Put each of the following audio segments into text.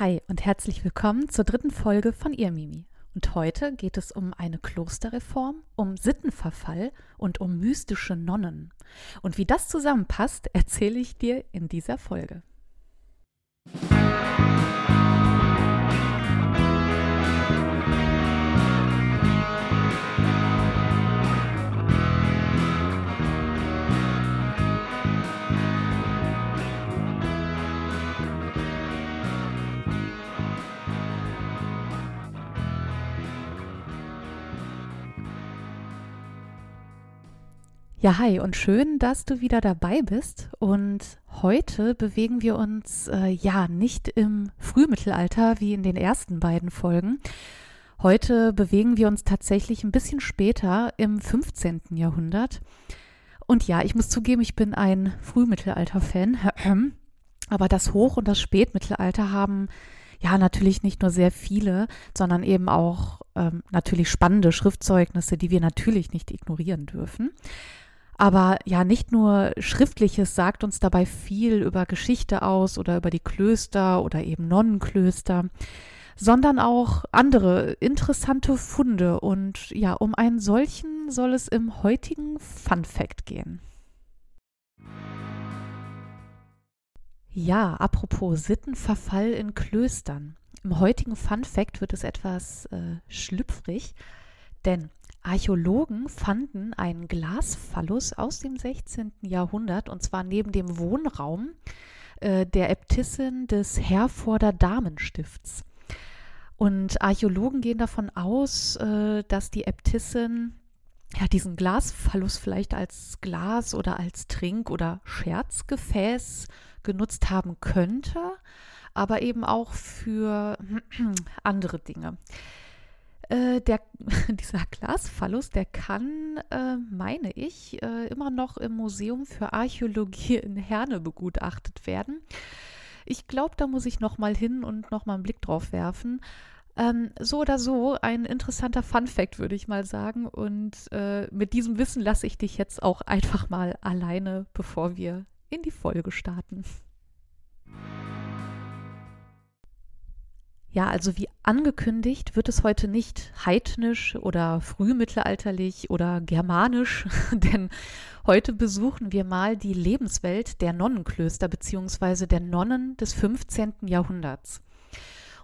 Hi und herzlich willkommen zur dritten Folge von Ihr Mimi. Und heute geht es um eine Klosterreform, um Sittenverfall und um mystische Nonnen. Und wie das zusammenpasst, erzähle ich dir in dieser Folge. Ja, hi und schön, dass du wieder dabei bist. Und heute bewegen wir uns äh, ja nicht im Frühmittelalter wie in den ersten beiden Folgen. Heute bewegen wir uns tatsächlich ein bisschen später im 15. Jahrhundert. Und ja, ich muss zugeben, ich bin ein Frühmittelalter-Fan. Aber das Hoch- und das Spätmittelalter haben ja natürlich nicht nur sehr viele, sondern eben auch ähm, natürlich spannende Schriftzeugnisse, die wir natürlich nicht ignorieren dürfen. Aber ja, nicht nur Schriftliches sagt uns dabei viel über Geschichte aus oder über die Klöster oder eben Nonnenklöster, sondern auch andere interessante Funde. Und ja, um einen solchen soll es im heutigen Fun Fact gehen. Ja, apropos Sittenverfall in Klöstern. Im heutigen Fun Fact wird es etwas äh, schlüpfrig, denn Archäologen fanden einen Glasphallus aus dem 16. Jahrhundert und zwar neben dem Wohnraum äh, der Äbtissin des Herforder Damenstifts. Und Archäologen gehen davon aus, äh, dass die Äbtissin ja, diesen Glasphallus vielleicht als Glas oder als Trink- oder Scherzgefäß genutzt haben könnte, aber eben auch für andere Dinge. Äh, der, dieser Glasphallus, der kann, äh, meine ich, äh, immer noch im Museum für Archäologie in Herne begutachtet werden. Ich glaube, da muss ich noch mal hin und noch mal einen Blick drauf werfen. Ähm, so oder so ein interessanter Fun Fact, würde ich mal sagen. Und äh, mit diesem Wissen lasse ich dich jetzt auch einfach mal alleine, bevor wir in die Folge starten. Ja, also wie angekündigt wird es heute nicht heidnisch oder frühmittelalterlich oder germanisch, denn heute besuchen wir mal die Lebenswelt der Nonnenklöster bzw. der Nonnen des 15. Jahrhunderts.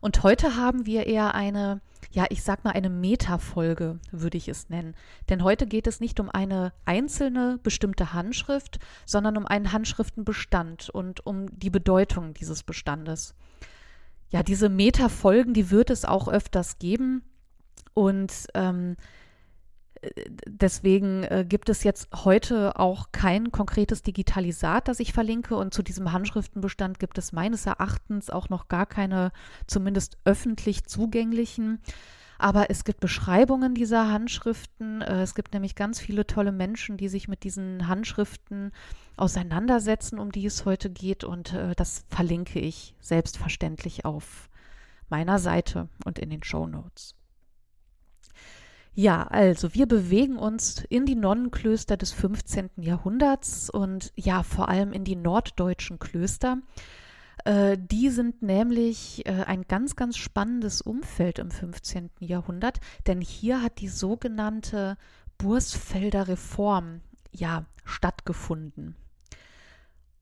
Und heute haben wir eher eine, ja, ich sag mal eine Metafolge, würde ich es nennen. Denn heute geht es nicht um eine einzelne bestimmte Handschrift, sondern um einen Handschriftenbestand und um die Bedeutung dieses Bestandes ja, diese Meta-Folgen, die wird es auch öfters geben. Und ähm, deswegen äh, gibt es jetzt heute auch kein konkretes Digitalisat, das ich verlinke. Und zu diesem Handschriftenbestand gibt es meines Erachtens auch noch gar keine, zumindest öffentlich zugänglichen aber es gibt Beschreibungen dieser Handschriften. Äh, es gibt nämlich ganz viele tolle Menschen, die sich mit diesen Handschriften auseinandersetzen, um die es heute geht. Und äh, das verlinke ich selbstverständlich auf meiner Seite und in den Show Notes. Ja, also wir bewegen uns in die Nonnenklöster des 15. Jahrhunderts und ja, vor allem in die norddeutschen Klöster. Äh, die sind nämlich äh, ein ganz, ganz spannendes Umfeld im 15. Jahrhundert, denn hier hat die sogenannte Bursfelder Reform ja stattgefunden.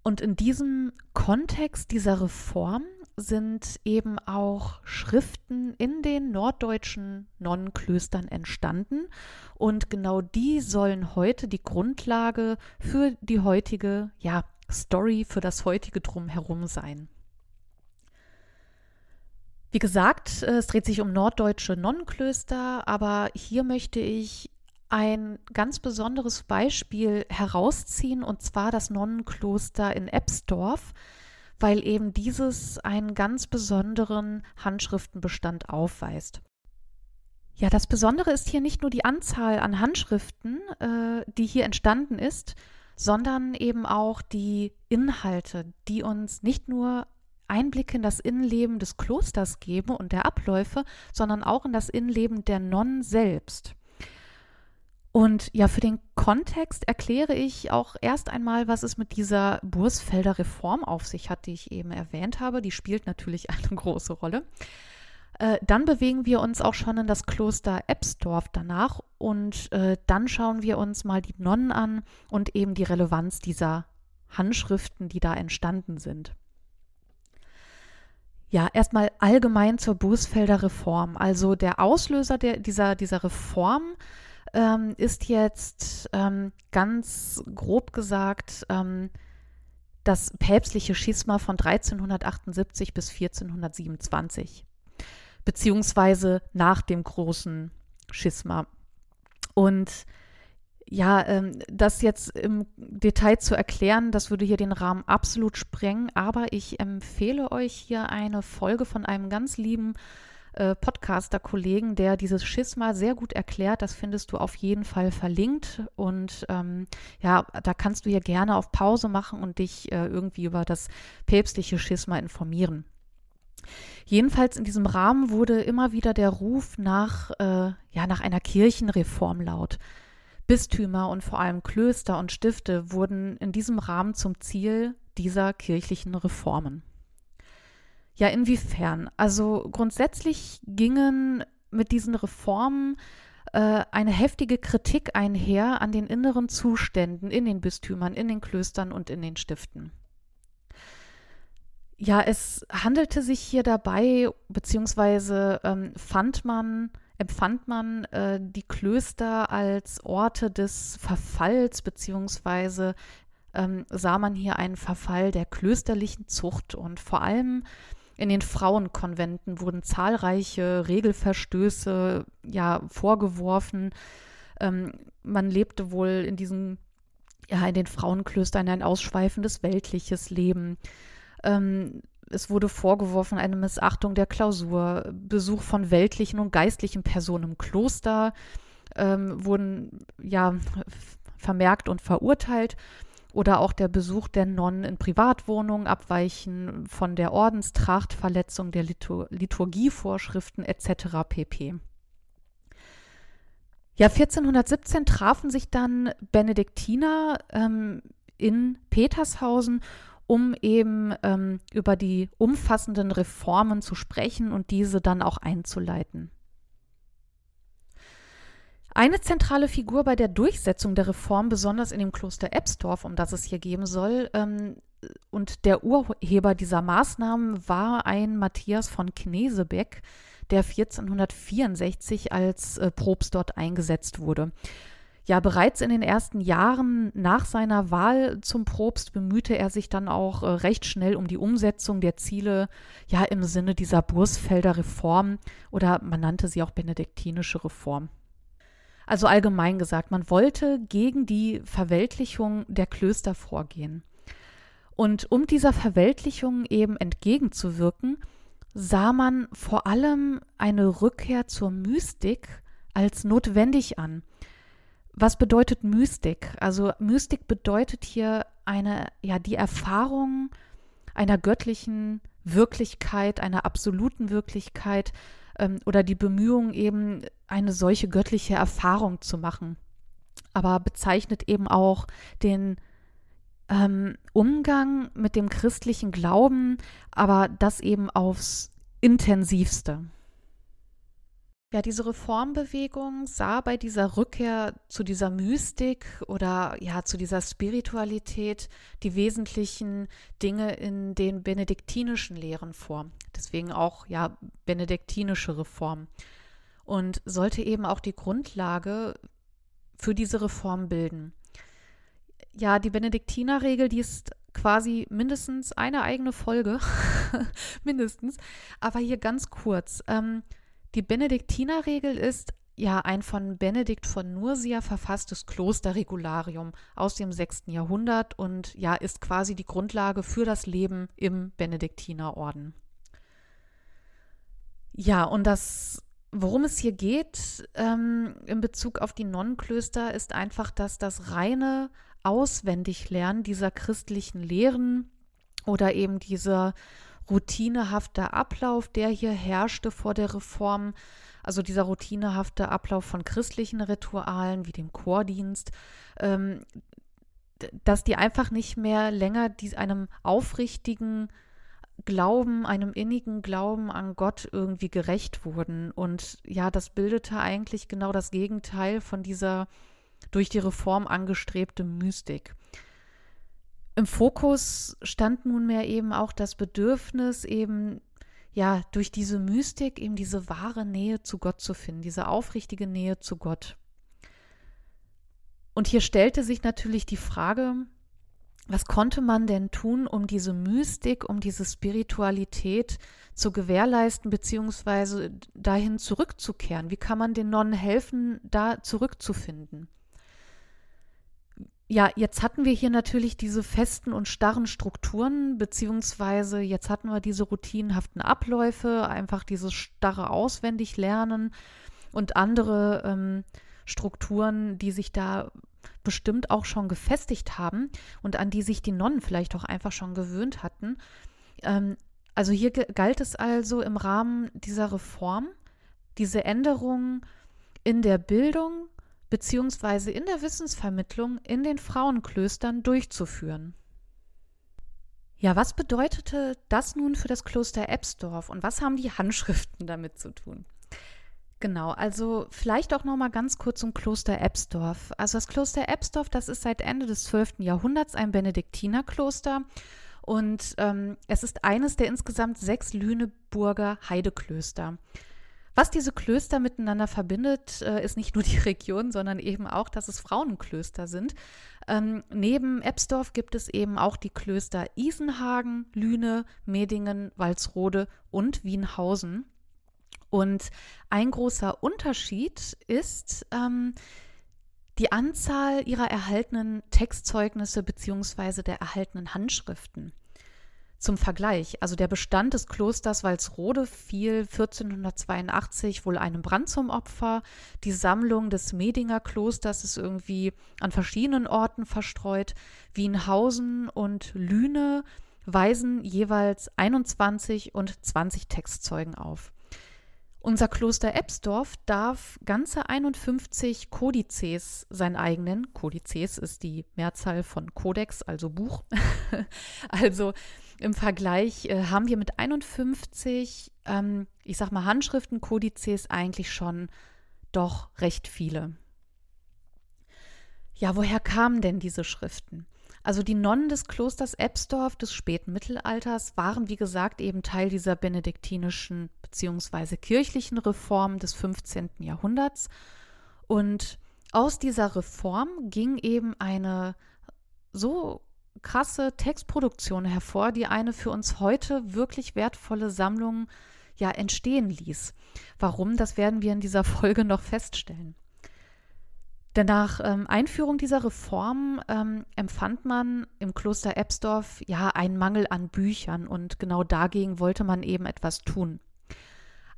Und in diesem Kontext dieser Reform sind eben auch Schriften in den norddeutschen Nonnenklöstern entstanden. Und genau die sollen heute die Grundlage für die heutige ja, Story für das heutige Drumherum sein. Wie gesagt, es dreht sich um norddeutsche Nonnenklöster, aber hier möchte ich ein ganz besonderes Beispiel herausziehen, und zwar das Nonnenkloster in Ebsdorf, weil eben dieses einen ganz besonderen Handschriftenbestand aufweist. Ja, das Besondere ist hier nicht nur die Anzahl an Handschriften, äh, die hier entstanden ist, sondern eben auch die Inhalte, die uns nicht nur Einblicke in das Innenleben des Klosters geben und der Abläufe, sondern auch in das Innenleben der Nonnen selbst. Und ja, für den Kontext erkläre ich auch erst einmal, was es mit dieser Bursfelder Reform auf sich hat, die ich eben erwähnt habe. Die spielt natürlich eine große Rolle. Äh, dann bewegen wir uns auch schon in das Kloster Ebsdorf danach und äh, dann schauen wir uns mal die Nonnen an und eben die Relevanz dieser Handschriften, die da entstanden sind. Ja, erstmal allgemein zur Bußfelder Reform. Also der Auslöser der, dieser, dieser Reform ähm, ist jetzt ähm, ganz grob gesagt ähm, das päpstliche Schisma von 1378 bis 1427, beziehungsweise nach dem großen Schisma. Und ja, ähm, das jetzt im Detail zu erklären, das würde hier den Rahmen absolut sprengen, aber ich empfehle euch hier eine Folge von einem ganz lieben äh, Podcaster-Kollegen, der dieses Schisma sehr gut erklärt. Das findest du auf jeden Fall verlinkt. Und ähm, ja, da kannst du hier gerne auf Pause machen und dich äh, irgendwie über das päpstliche Schisma informieren. Jedenfalls in diesem Rahmen wurde immer wieder der Ruf nach, äh, ja, nach einer Kirchenreform laut. Bistümer und vor allem Klöster und Stifte wurden in diesem Rahmen zum Ziel dieser kirchlichen Reformen. Ja, inwiefern? Also grundsätzlich gingen mit diesen Reformen äh, eine heftige Kritik einher an den inneren Zuständen in den Bistümern, in den Klöstern und in den Stiften. Ja, es handelte sich hier dabei, beziehungsweise ähm, fand man, empfand man äh, die Klöster als Orte des Verfalls, beziehungsweise ähm, sah man hier einen Verfall der klösterlichen Zucht und vor allem in den Frauenkonventen wurden zahlreiche Regelverstöße ja vorgeworfen. Ähm, man lebte wohl in diesen, ja, in den Frauenklöstern ein ausschweifendes weltliches Leben. Ähm, es wurde vorgeworfen eine Missachtung der Klausur, Besuch von weltlichen und geistlichen Personen im Kloster ähm, wurden ja vermerkt und verurteilt oder auch der Besuch der Nonnen in Privatwohnungen, Abweichen von der Ordenstracht, Verletzung der Litur Liturgievorschriften etc. pp. Ja, 1417 trafen sich dann Benediktiner ähm, in Petershausen, um eben ähm, über die umfassenden Reformen zu sprechen und diese dann auch einzuleiten. Eine zentrale Figur bei der Durchsetzung der Reform, besonders in dem Kloster Ebsdorf, um das es hier geben soll, ähm, und der Urheber dieser Maßnahmen war ein Matthias von Knesebeck, der 1464 als äh, Propst dort eingesetzt wurde. Ja, bereits in den ersten Jahren nach seiner Wahl zum Propst bemühte er sich dann auch äh, recht schnell um die Umsetzung der Ziele, ja, im Sinne dieser Bursfelder Reform oder man nannte sie auch benediktinische Reform. Also allgemein gesagt, man wollte gegen die Verweltlichung der Klöster vorgehen. Und um dieser Verweltlichung eben entgegenzuwirken, sah man vor allem eine Rückkehr zur Mystik als notwendig an. Was bedeutet Mystik? Also Mystik bedeutet hier eine, ja, die Erfahrung einer göttlichen Wirklichkeit, einer absoluten Wirklichkeit, ähm, oder die Bemühung, eben eine solche göttliche Erfahrung zu machen. Aber bezeichnet eben auch den ähm, Umgang mit dem christlichen Glauben, aber das eben aufs intensivste. Ja, diese Reformbewegung sah bei dieser Rückkehr zu dieser Mystik oder ja zu dieser Spiritualität die wesentlichen Dinge in den benediktinischen Lehren vor. Deswegen auch ja benediktinische Reform und sollte eben auch die Grundlage für diese Reform bilden. Ja, die Benediktinerregel, die ist quasi mindestens eine eigene Folge, mindestens, aber hier ganz kurz. Ähm, die Benediktinerregel ist ja ein von Benedikt von Nursia verfasstes Klosterregularium aus dem 6. Jahrhundert und ja ist quasi die Grundlage für das Leben im Benediktinerorden. Ja, und das, worum es hier geht ähm, in Bezug auf die Nonnenklöster, ist einfach, dass das reine Auswendiglernen dieser christlichen Lehren oder eben dieser routinehafter Ablauf, der hier herrschte vor der Reform, also dieser routinehafte Ablauf von christlichen Ritualen wie dem Chordienst, ähm, dass die einfach nicht mehr länger die, einem aufrichtigen Glauben, einem innigen Glauben an Gott irgendwie gerecht wurden. Und ja, das bildete eigentlich genau das Gegenteil von dieser durch die Reform angestrebte Mystik. Im Fokus stand nunmehr eben auch das Bedürfnis, eben ja durch diese Mystik eben diese wahre Nähe zu Gott zu finden, diese aufrichtige Nähe zu Gott. Und hier stellte sich natürlich die Frage, was konnte man denn tun, um diese Mystik, um diese Spiritualität zu gewährleisten, beziehungsweise dahin zurückzukehren? Wie kann man den Nonnen helfen, da zurückzufinden? Ja, jetzt hatten wir hier natürlich diese festen und starren Strukturen, beziehungsweise jetzt hatten wir diese routinenhaften Abläufe, einfach dieses starre Auswendiglernen und andere ähm, Strukturen, die sich da bestimmt auch schon gefestigt haben und an die sich die Nonnen vielleicht auch einfach schon gewöhnt hatten. Ähm, also hier galt es also im Rahmen dieser Reform, diese Änderungen in der Bildung bzw. in der Wissensvermittlung in den Frauenklöstern durchzuführen. Ja, was bedeutete das nun für das Kloster Ebsdorf und was haben die Handschriften damit zu tun? Genau, also vielleicht auch noch mal ganz kurz zum Kloster Ebsdorf. Also das Kloster Ebsdorf, das ist seit Ende des 12. Jahrhunderts ein Benediktinerkloster und ähm, es ist eines der insgesamt sechs Lüneburger Heideklöster. Was diese Klöster miteinander verbindet, äh, ist nicht nur die Region, sondern eben auch, dass es Frauenklöster sind. Ähm, neben Ebsdorf gibt es eben auch die Klöster Isenhagen, Lüne, Medingen, Walsrode und Wienhausen. Und ein großer Unterschied ist ähm, die Anzahl ihrer erhaltenen Textzeugnisse bzw. der erhaltenen Handschriften. Zum Vergleich, also der Bestand des Klosters Walsrode fiel 1482 wohl einem Brand zum Opfer. Die Sammlung des Medinger Klosters ist irgendwie an verschiedenen Orten verstreut. Wienhausen und Lüne weisen jeweils 21 und 20 Textzeugen auf. Unser Kloster Ebsdorf darf ganze 51 Kodizes sein eigenen, Kodizes ist die Mehrzahl von Kodex, also Buch. also im Vergleich äh, haben wir mit 51, ähm, ich sag mal, Handschriften, Kodizes eigentlich schon doch recht viele. Ja, woher kamen denn diese Schriften? Also die Nonnen des Klosters Ebsdorf des späten Mittelalters waren, wie gesagt, eben Teil dieser benediktinischen bzw. kirchlichen Reform des 15. Jahrhunderts. Und aus dieser Reform ging eben eine so krasse Textproduktion hervor, die eine für uns heute wirklich wertvolle Sammlung ja entstehen ließ. Warum, das werden wir in dieser Folge noch feststellen. Denn nach ähm, Einführung dieser Reform ähm, empfand man im Kloster Ebsdorf ja einen Mangel an Büchern und genau dagegen wollte man eben etwas tun.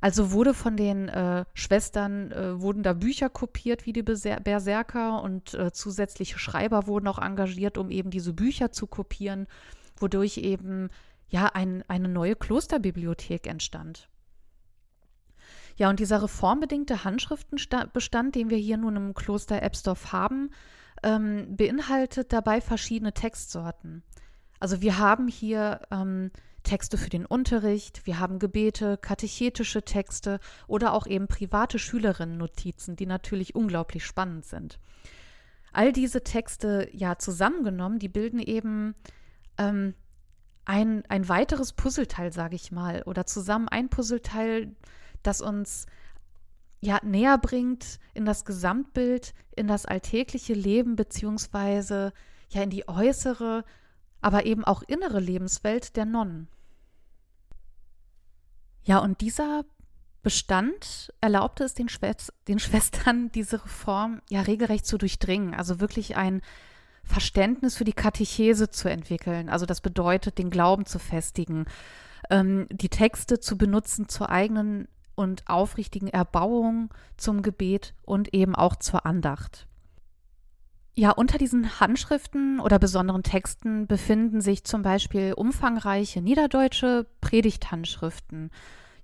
Also wurde von den äh, Schwestern, äh, wurden da Bücher kopiert wie die Berserker und äh, zusätzliche Schreiber wurden auch engagiert, um eben diese Bücher zu kopieren, wodurch eben ja ein, eine neue Klosterbibliothek entstand. Ja, und dieser reformbedingte Handschriftenbestand, den wir hier nun im Kloster Ebsdorf haben, ähm, beinhaltet dabei verschiedene Textsorten. Also wir haben hier ähm, Texte für den Unterricht, wir haben Gebete, katechetische Texte oder auch eben private Schülerinnen-Notizen, die natürlich unglaublich spannend sind. All diese Texte ja zusammengenommen, die bilden eben ähm, ein, ein weiteres Puzzleteil, sage ich mal, oder zusammen ein Puzzleteil, das uns ja näher bringt in das Gesamtbild, in das alltägliche Leben beziehungsweise ja in die äußere, aber eben auch innere Lebenswelt der Nonnen. Ja, und dieser Bestand erlaubte es den, Schwest den Schwestern, diese Reform ja regelrecht zu durchdringen, also wirklich ein Verständnis für die Katechese zu entwickeln. Also das bedeutet, den Glauben zu festigen, ähm, die Texte zu benutzen zur eigenen und aufrichtigen Erbauung zum Gebet und eben auch zur Andacht. Ja, unter diesen Handschriften oder besonderen Texten befinden sich zum Beispiel umfangreiche niederdeutsche Predigthandschriften.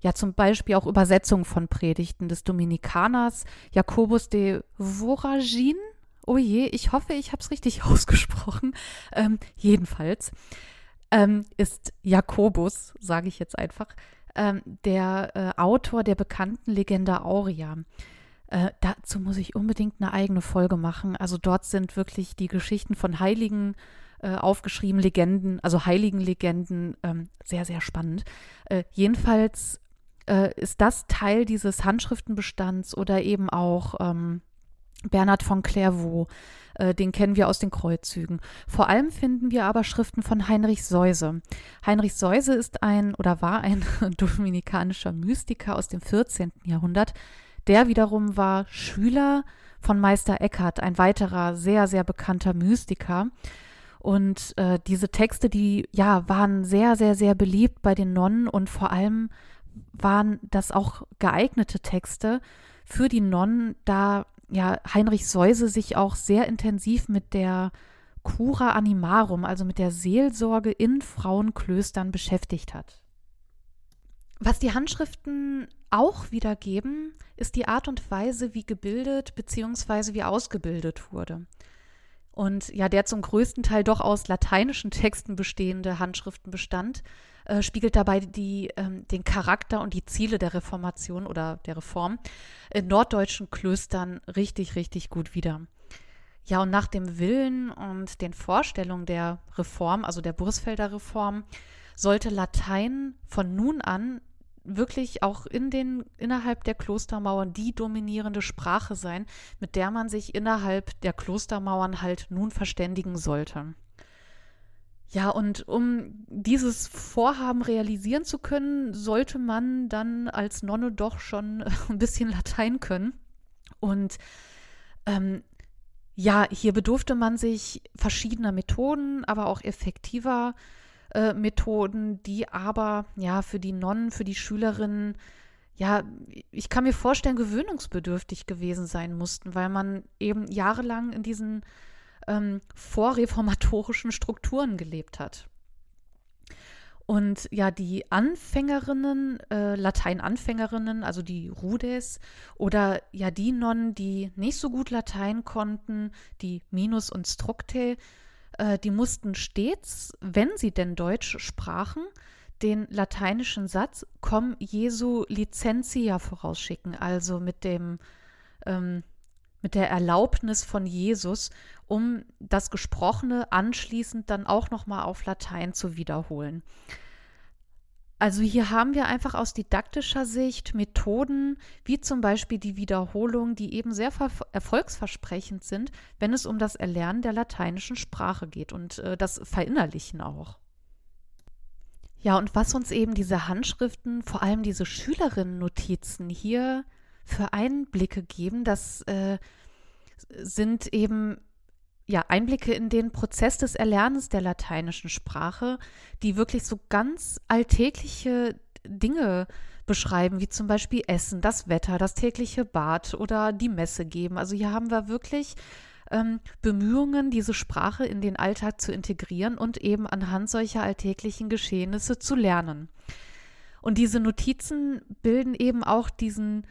Ja, zum Beispiel auch Übersetzungen von Predigten des Dominikaners Jakobus de Voragin. Oh je, ich hoffe, ich habe es richtig ausgesprochen. Ähm, jedenfalls ähm, ist Jakobus, sage ich jetzt einfach, ähm, der äh, Autor der bekannten Legende Aurea. Äh, dazu muss ich unbedingt eine eigene Folge machen. Also dort sind wirklich die Geschichten von Heiligen äh, aufgeschrieben, Legenden, also heiligen Legenden, ähm, sehr, sehr spannend. Äh, jedenfalls äh, ist das Teil dieses Handschriftenbestands oder eben auch ähm, Bernhard von Clairvaux, äh, den kennen wir aus den Kreuzzügen. Vor allem finden wir aber Schriften von Heinrich Seuse. Heinrich Seuse ist ein oder war ein dominikanischer Mystiker aus dem 14. Jahrhundert. Der wiederum war Schüler von Meister Eckhart, ein weiterer sehr, sehr bekannter Mystiker. Und äh, diese Texte, die ja waren sehr, sehr, sehr beliebt bei den Nonnen und vor allem waren das auch geeignete Texte für die Nonnen, da ja Heinrich Seuse sich auch sehr intensiv mit der Cura Animarum, also mit der Seelsorge in Frauenklöstern beschäftigt hat. Was die Handschriften auch wiedergeben, ist die Art und Weise, wie gebildet bzw. wie ausgebildet wurde. Und ja, der zum größten Teil doch aus lateinischen Texten bestehende Handschriftenbestand äh, spiegelt dabei die, ähm, den Charakter und die Ziele der Reformation oder der Reform in norddeutschen Klöstern richtig, richtig gut wider. Ja, und nach dem Willen und den Vorstellungen der Reform, also der Bursfelder Reform, sollte Latein von nun an wirklich auch in den innerhalb der Klostermauern die dominierende Sprache sein, mit der man sich innerhalb der Klostermauern halt nun verständigen sollte. Ja, und um dieses Vorhaben realisieren zu können, sollte man dann als Nonne doch schon ein bisschen Latein können. Und ähm, ja, hier bedurfte man sich verschiedener Methoden, aber auch effektiver äh, Methoden, die aber ja für die Nonnen, für die Schülerinnen, ja, ich kann mir vorstellen, gewöhnungsbedürftig gewesen sein mussten, weil man eben jahrelang in diesen ähm, vorreformatorischen Strukturen gelebt hat. Und ja, die Anfängerinnen, äh, Latein-Anfängerinnen, also die Rudes oder ja die Nonnen, die nicht so gut Latein konnten, die Minus und Structe, äh, die mussten stets, wenn sie denn Deutsch sprachen, den lateinischen Satz Com Jesu licentia vorausschicken, also mit dem ähm, mit der Erlaubnis von Jesus, um das Gesprochene anschließend dann auch nochmal auf Latein zu wiederholen. Also hier haben wir einfach aus didaktischer Sicht Methoden, wie zum Beispiel die Wiederholung, die eben sehr erfolgsversprechend sind, wenn es um das Erlernen der lateinischen Sprache geht und äh, das Verinnerlichen auch. Ja, und was uns eben diese Handschriften, vor allem diese Schülerinnen-Notizen hier für Einblicke geben. Das äh, sind eben ja, Einblicke in den Prozess des Erlernens der lateinischen Sprache, die wirklich so ganz alltägliche Dinge beschreiben, wie zum Beispiel Essen, das Wetter, das tägliche Bad oder die Messe geben. Also hier haben wir wirklich ähm, Bemühungen, diese Sprache in den Alltag zu integrieren und eben anhand solcher alltäglichen Geschehnisse zu lernen. Und diese Notizen bilden eben auch diesen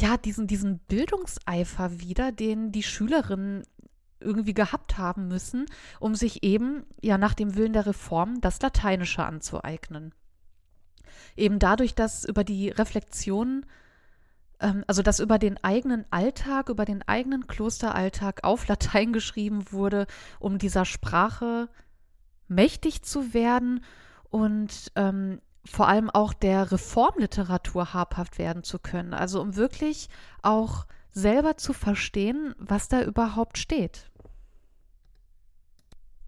ja, diesen, diesen Bildungseifer wieder, den die Schülerinnen irgendwie gehabt haben müssen, um sich eben ja nach dem Willen der Reform das Lateinische anzueignen. Eben dadurch, dass über die Reflexion, ähm, also dass über den eigenen Alltag, über den eigenen Klosteralltag auf Latein geschrieben wurde, um dieser Sprache mächtig zu werden und ähm, vor allem auch der Reformliteratur habhaft werden zu können. Also um wirklich auch selber zu verstehen, was da überhaupt steht.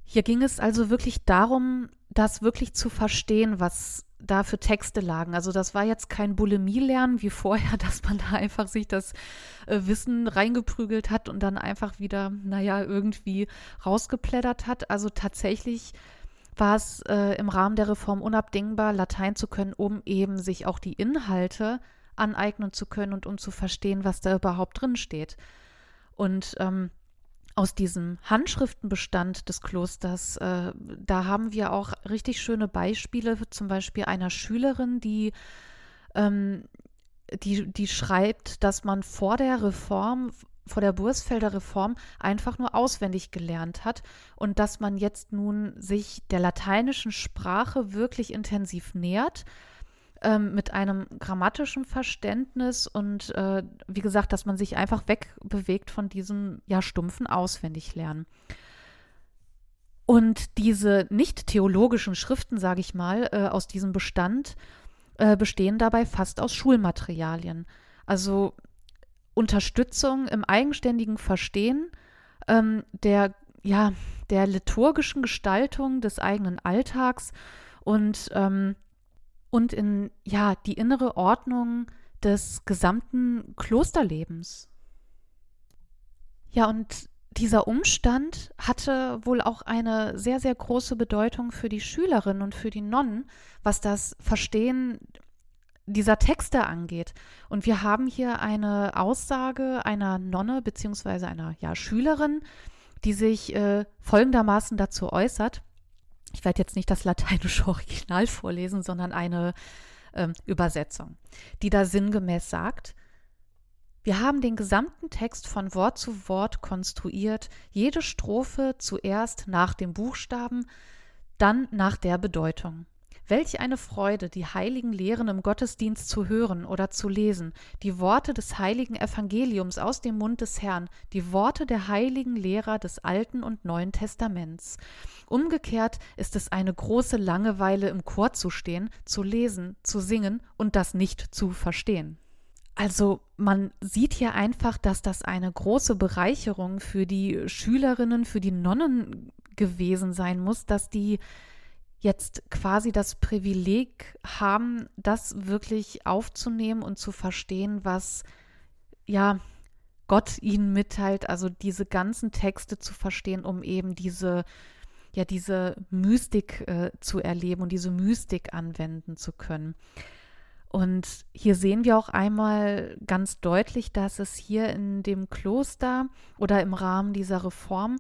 Hier ging es also wirklich darum, das wirklich zu verstehen, was da für Texte lagen. Also das war jetzt kein Bulimie-Lernen wie vorher, dass man da einfach sich das äh, Wissen reingeprügelt hat und dann einfach wieder, naja, irgendwie rausgeplättert hat. Also tatsächlich war es äh, im Rahmen der Reform unabdingbar, Latein zu können, um eben sich auch die Inhalte aneignen zu können und um zu verstehen, was da überhaupt drin steht. Und ähm, aus diesem Handschriftenbestand des Klosters, äh, da haben wir auch richtig schöne Beispiele, zum Beispiel einer Schülerin, die, ähm, die, die schreibt, dass man vor der Reform, vor der Bursfelder Reform einfach nur auswendig gelernt hat und dass man jetzt nun sich der lateinischen Sprache wirklich intensiv nähert ähm, mit einem grammatischen Verständnis und äh, wie gesagt, dass man sich einfach wegbewegt von diesem ja stumpfen Auswendiglernen. Und diese nicht theologischen Schriften, sage ich mal, äh, aus diesem Bestand äh, bestehen dabei fast aus Schulmaterialien. Also Unterstützung im eigenständigen Verstehen ähm, der, ja, der liturgischen Gestaltung des eigenen Alltags und ähm, und in ja die innere Ordnung des gesamten Klosterlebens. Ja, und dieser Umstand hatte wohl auch eine sehr, sehr große Bedeutung für die Schülerinnen und für die Nonnen, was das Verstehen dieser Texte angeht. Und wir haben hier eine Aussage einer Nonne bzw. einer ja, Schülerin, die sich äh, folgendermaßen dazu äußert ich werde jetzt nicht das lateinische Original vorlesen, sondern eine ähm, Übersetzung, die da sinngemäß sagt, wir haben den gesamten Text von Wort zu Wort konstruiert, jede Strophe zuerst nach dem Buchstaben, dann nach der Bedeutung. Welch eine Freude, die heiligen Lehren im Gottesdienst zu hören oder zu lesen, die Worte des heiligen Evangeliums aus dem Mund des Herrn, die Worte der heiligen Lehrer des Alten und Neuen Testaments. Umgekehrt ist es eine große Langeweile im Chor zu stehen, zu lesen, zu singen und das nicht zu verstehen. Also man sieht hier einfach, dass das eine große Bereicherung für die Schülerinnen, für die Nonnen gewesen sein muss, dass die jetzt quasi das Privileg haben, das wirklich aufzunehmen und zu verstehen, was ja Gott ihnen mitteilt, also diese ganzen Texte zu verstehen, um eben diese ja diese Mystik äh, zu erleben und diese Mystik anwenden zu können. Und hier sehen wir auch einmal ganz deutlich, dass es hier in dem Kloster oder im Rahmen dieser Reform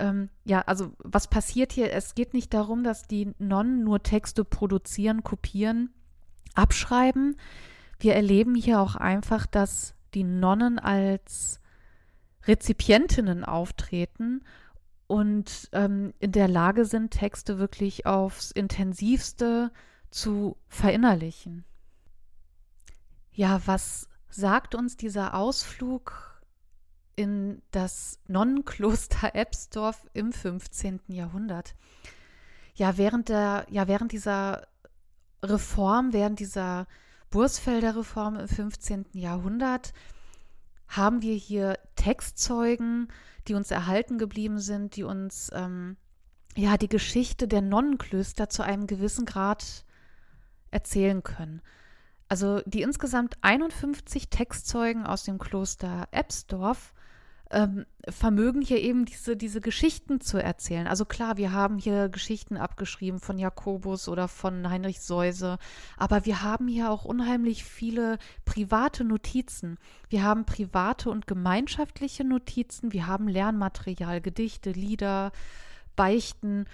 ähm, ja, also was passiert hier? Es geht nicht darum, dass die Nonnen nur Texte produzieren, kopieren, abschreiben. Wir erleben hier auch einfach, dass die Nonnen als Rezipientinnen auftreten und ähm, in der Lage sind, Texte wirklich aufs intensivste zu verinnerlichen. Ja, was sagt uns dieser Ausflug in das Nonnenkloster Ebsdorf im 15. Jahrhundert. Ja, während der, ja, während dieser Reform, während dieser Bursfelder Reform im 15. Jahrhundert haben wir hier Textzeugen, die uns erhalten geblieben sind, die uns ähm, ja die Geschichte der Nonnenklöster zu einem gewissen Grad erzählen können. Also die insgesamt 51 Textzeugen aus dem Kloster Ebsdorf ähm, vermögen hier eben diese, diese Geschichten zu erzählen. Also klar, wir haben hier Geschichten abgeschrieben von Jakobus oder von Heinrich Seuse, aber wir haben hier auch unheimlich viele private Notizen. Wir haben private und gemeinschaftliche Notizen, wir haben Lernmaterial, Gedichte, Lieder, Beichten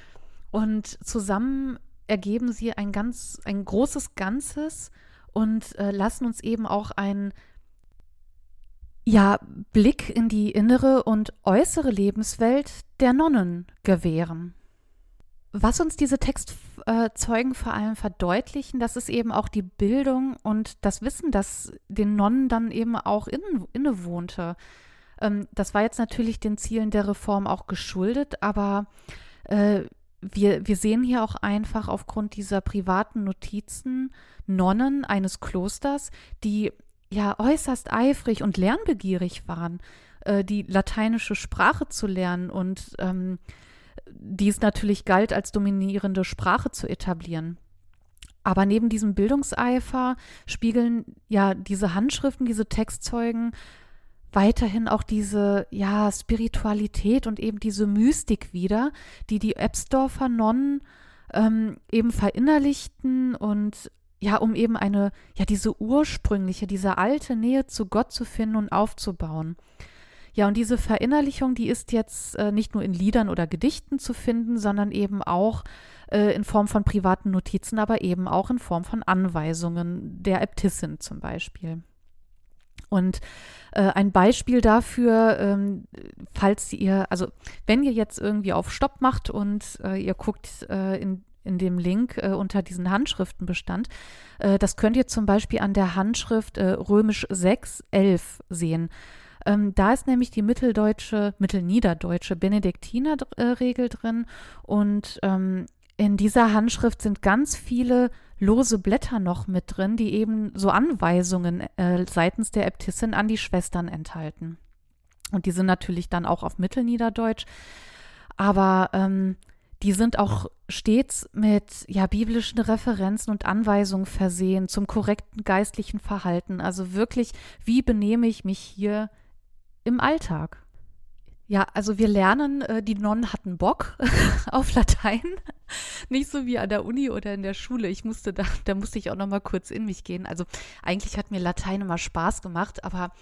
und zusammen ergeben sie ein ganz, ein großes Ganzes und äh, lassen uns eben auch ein ja, Blick in die innere und äußere Lebenswelt der Nonnen gewähren. Was uns diese Textzeugen vor allem verdeutlichen, das ist eben auch die Bildung und das Wissen, das den Nonnen dann eben auch innen, innewohnte. Ähm, das war jetzt natürlich den Zielen der Reform auch geschuldet, aber äh, wir, wir sehen hier auch einfach aufgrund dieser privaten Notizen Nonnen eines Klosters, die ja äußerst eifrig und lernbegierig waren, äh, die lateinische Sprache zu lernen und ähm, dies natürlich galt als dominierende Sprache zu etablieren. Aber neben diesem Bildungseifer spiegeln ja diese Handschriften, diese Textzeugen weiterhin auch diese ja Spiritualität und eben diese Mystik wieder, die die Ebsdorfer Nonnen ähm, eben verinnerlichten und ja, um eben eine, ja, diese ursprüngliche, diese alte Nähe zu Gott zu finden und aufzubauen. Ja, und diese Verinnerlichung, die ist jetzt äh, nicht nur in Liedern oder Gedichten zu finden, sondern eben auch äh, in Form von privaten Notizen, aber eben auch in Form von Anweisungen der Äbtissin zum Beispiel. Und äh, ein Beispiel dafür, ähm, falls ihr, also wenn ihr jetzt irgendwie auf Stopp macht und äh, ihr guckt äh, in, in dem Link äh, unter diesen Handschriftenbestand, äh, das könnt ihr zum Beispiel an der Handschrift äh, römisch 6, 11 sehen. Ähm, da ist nämlich die mitteldeutsche, mittelniederdeutsche Benediktinerregel drin und ähm, in dieser Handschrift sind ganz viele lose Blätter noch mit drin, die eben so Anweisungen äh, seitens der Äbtissin an die Schwestern enthalten. Und die sind natürlich dann auch auf Mittelniederdeutsch, aber ähm, die sind auch stets mit ja, biblischen Referenzen und Anweisungen versehen zum korrekten geistlichen Verhalten. Also wirklich, wie benehme ich mich hier im Alltag? Ja, also wir lernen, äh, die Nonnen hatten Bock auf Latein. Nicht so wie an der Uni oder in der Schule. Ich musste da, da musste ich auch noch mal kurz in mich gehen. Also eigentlich hat mir Latein immer Spaß gemacht, aber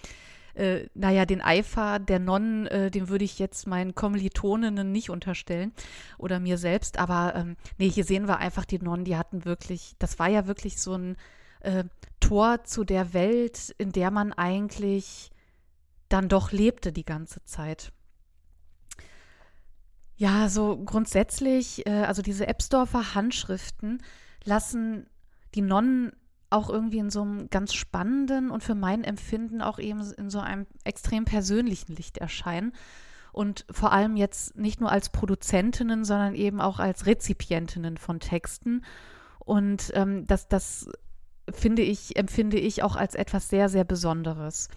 äh, naja, den Eifer der Nonnen, äh, den würde ich jetzt meinen Kommilitoninnen nicht unterstellen oder mir selbst. Aber ähm, nee, hier sehen wir einfach die Nonnen, die hatten wirklich, das war ja wirklich so ein äh, Tor zu der Welt, in der man eigentlich dann doch lebte die ganze Zeit. Ja, so grundsätzlich, äh, also diese Ebsdorfer Handschriften lassen die Nonnen auch irgendwie in so einem ganz spannenden und für mein Empfinden auch eben in so einem extrem persönlichen Licht erscheinen. Und vor allem jetzt nicht nur als Produzentinnen, sondern eben auch als Rezipientinnen von Texten. Und ähm, das, das finde ich, empfinde ich auch als etwas sehr, sehr Besonderes.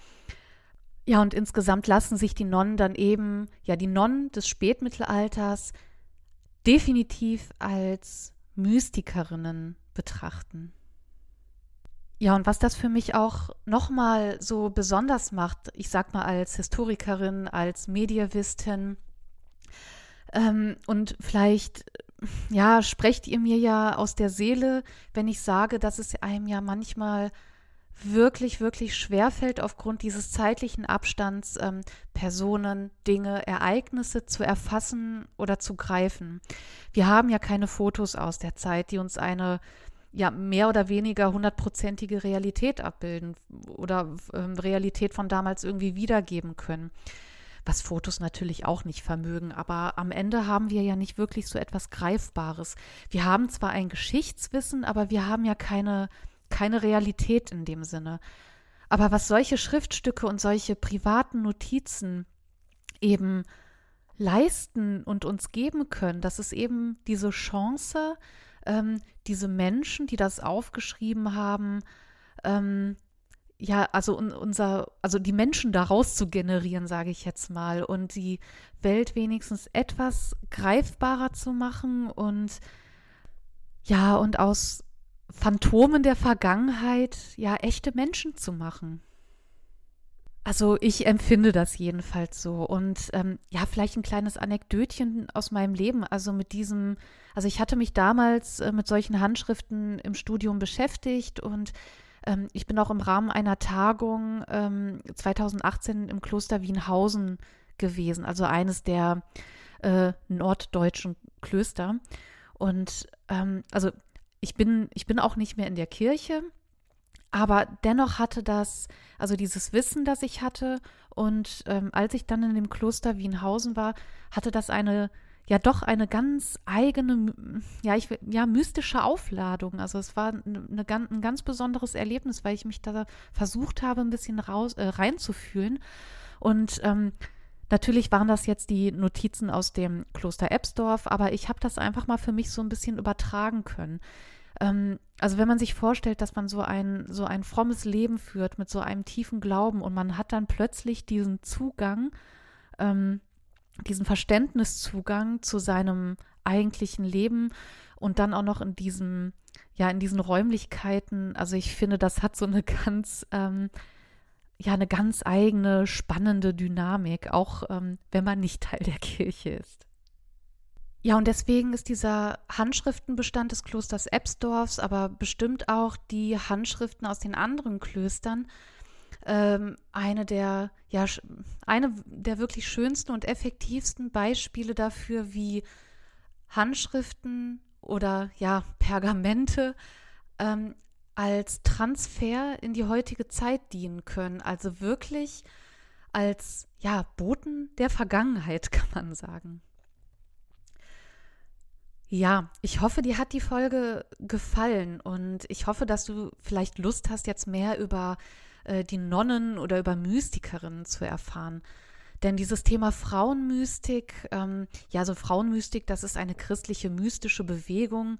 Ja, und insgesamt lassen sich die Nonnen dann eben, ja, die Nonnen des Spätmittelalters definitiv als Mystikerinnen betrachten. Ja, und was das für mich auch nochmal so besonders macht, ich sag mal als Historikerin, als Mediavistin, ähm, und vielleicht, ja, sprecht ihr mir ja aus der Seele, wenn ich sage, dass es einem ja manchmal wirklich, wirklich schwerfällt, aufgrund dieses zeitlichen Abstands ähm, Personen, Dinge, Ereignisse zu erfassen oder zu greifen. Wir haben ja keine Fotos aus der Zeit, die uns eine ja mehr oder weniger hundertprozentige Realität abbilden oder ähm, Realität von damals irgendwie wiedergeben können. Was Fotos natürlich auch nicht vermögen, aber am Ende haben wir ja nicht wirklich so etwas Greifbares. Wir haben zwar ein Geschichtswissen, aber wir haben ja keine keine Realität in dem Sinne. Aber was solche Schriftstücke und solche privaten Notizen eben leisten und uns geben können, das ist eben diese Chance, ähm, diese Menschen, die das aufgeschrieben haben, ähm, ja, also unser, also die Menschen daraus zu generieren, sage ich jetzt mal, und die Welt wenigstens etwas greifbarer zu machen und ja, und aus Phantomen der Vergangenheit ja echte Menschen zu machen. Also ich empfinde das jedenfalls so. Und ähm, ja, vielleicht ein kleines Anekdötchen aus meinem Leben. Also mit diesem, also ich hatte mich damals äh, mit solchen Handschriften im Studium beschäftigt und ähm, ich bin auch im Rahmen einer Tagung ähm, 2018 im Kloster Wienhausen gewesen, also eines der äh, norddeutschen Klöster. Und ähm, also ich bin, ich bin auch nicht mehr in der Kirche, aber dennoch hatte das, also dieses Wissen, das ich hatte, und ähm, als ich dann in dem Kloster Wienhausen war, hatte das eine, ja doch eine ganz eigene, ja, ich, ja, mystische Aufladung. Also es war eine, eine, ein ganz besonderes Erlebnis, weil ich mich da versucht habe, ein bisschen raus, äh, reinzufühlen. Und ähm, Natürlich waren das jetzt die Notizen aus dem Kloster Ebsdorf, aber ich habe das einfach mal für mich so ein bisschen übertragen können. Ähm, also wenn man sich vorstellt, dass man so ein, so ein frommes Leben führt mit so einem tiefen Glauben und man hat dann plötzlich diesen Zugang, ähm, diesen Verständniszugang zu seinem eigentlichen Leben und dann auch noch in diesem, ja, in diesen Räumlichkeiten. Also ich finde, das hat so eine ganz ähm, ja eine ganz eigene, spannende Dynamik, auch ähm, wenn man nicht Teil der Kirche ist. Ja, und deswegen ist dieser Handschriftenbestand des Klosters Ebsdorfs, aber bestimmt auch die Handschriften aus den anderen Klöstern ähm, eine der, ja, eine der wirklich schönsten und effektivsten Beispiele dafür, wie Handschriften oder ja, Pergamente ähm, als Transfer in die heutige Zeit dienen können. Also wirklich als ja, Boten der Vergangenheit, kann man sagen. Ja, ich hoffe, dir hat die Folge gefallen und ich hoffe, dass du vielleicht Lust hast, jetzt mehr über äh, die Nonnen oder über Mystikerinnen zu erfahren. Denn dieses Thema Frauenmystik, ähm, ja, so Frauenmystik, das ist eine christliche mystische Bewegung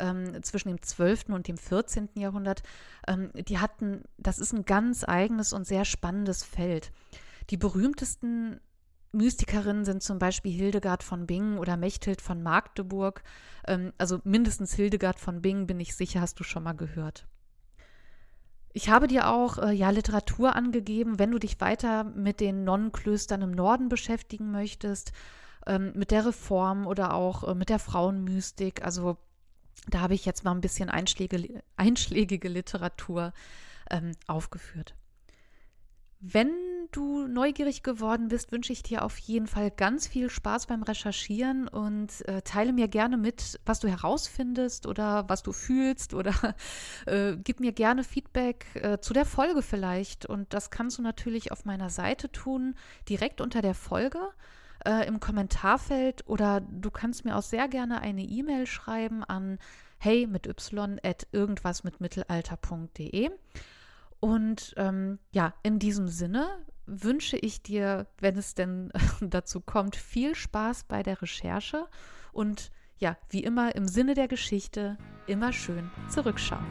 ähm, zwischen dem 12. und dem 14. Jahrhundert. Ähm, die hatten, das ist ein ganz eigenes und sehr spannendes Feld. Die berühmtesten Mystikerinnen sind zum Beispiel Hildegard von Bingen oder Mechthild von Magdeburg. Ähm, also mindestens Hildegard von Bingen, bin ich sicher, hast du schon mal gehört. Ich habe dir auch äh, ja Literatur angegeben, wenn du dich weiter mit den Nonnenklöstern im Norden beschäftigen möchtest, ähm, mit der Reform oder auch äh, mit der Frauenmystik. Also da habe ich jetzt mal ein bisschen einschläge, einschlägige Literatur ähm, aufgeführt. Wenn du neugierig geworden bist, wünsche ich dir auf jeden Fall ganz viel Spaß beim Recherchieren und äh, teile mir gerne mit, was du herausfindest oder was du fühlst oder äh, gib mir gerne Feedback äh, zu der Folge vielleicht. Und das kannst du natürlich auf meiner Seite tun, direkt unter der Folge äh, im Kommentarfeld oder du kannst mir auch sehr gerne eine E-Mail schreiben an hey mit y at irgendwas mit mittelalter.de. Und ähm, ja, in diesem Sinne wünsche ich dir, wenn es denn dazu kommt, viel Spaß bei der Recherche und ja, wie immer im Sinne der Geschichte, immer schön zurückschauen.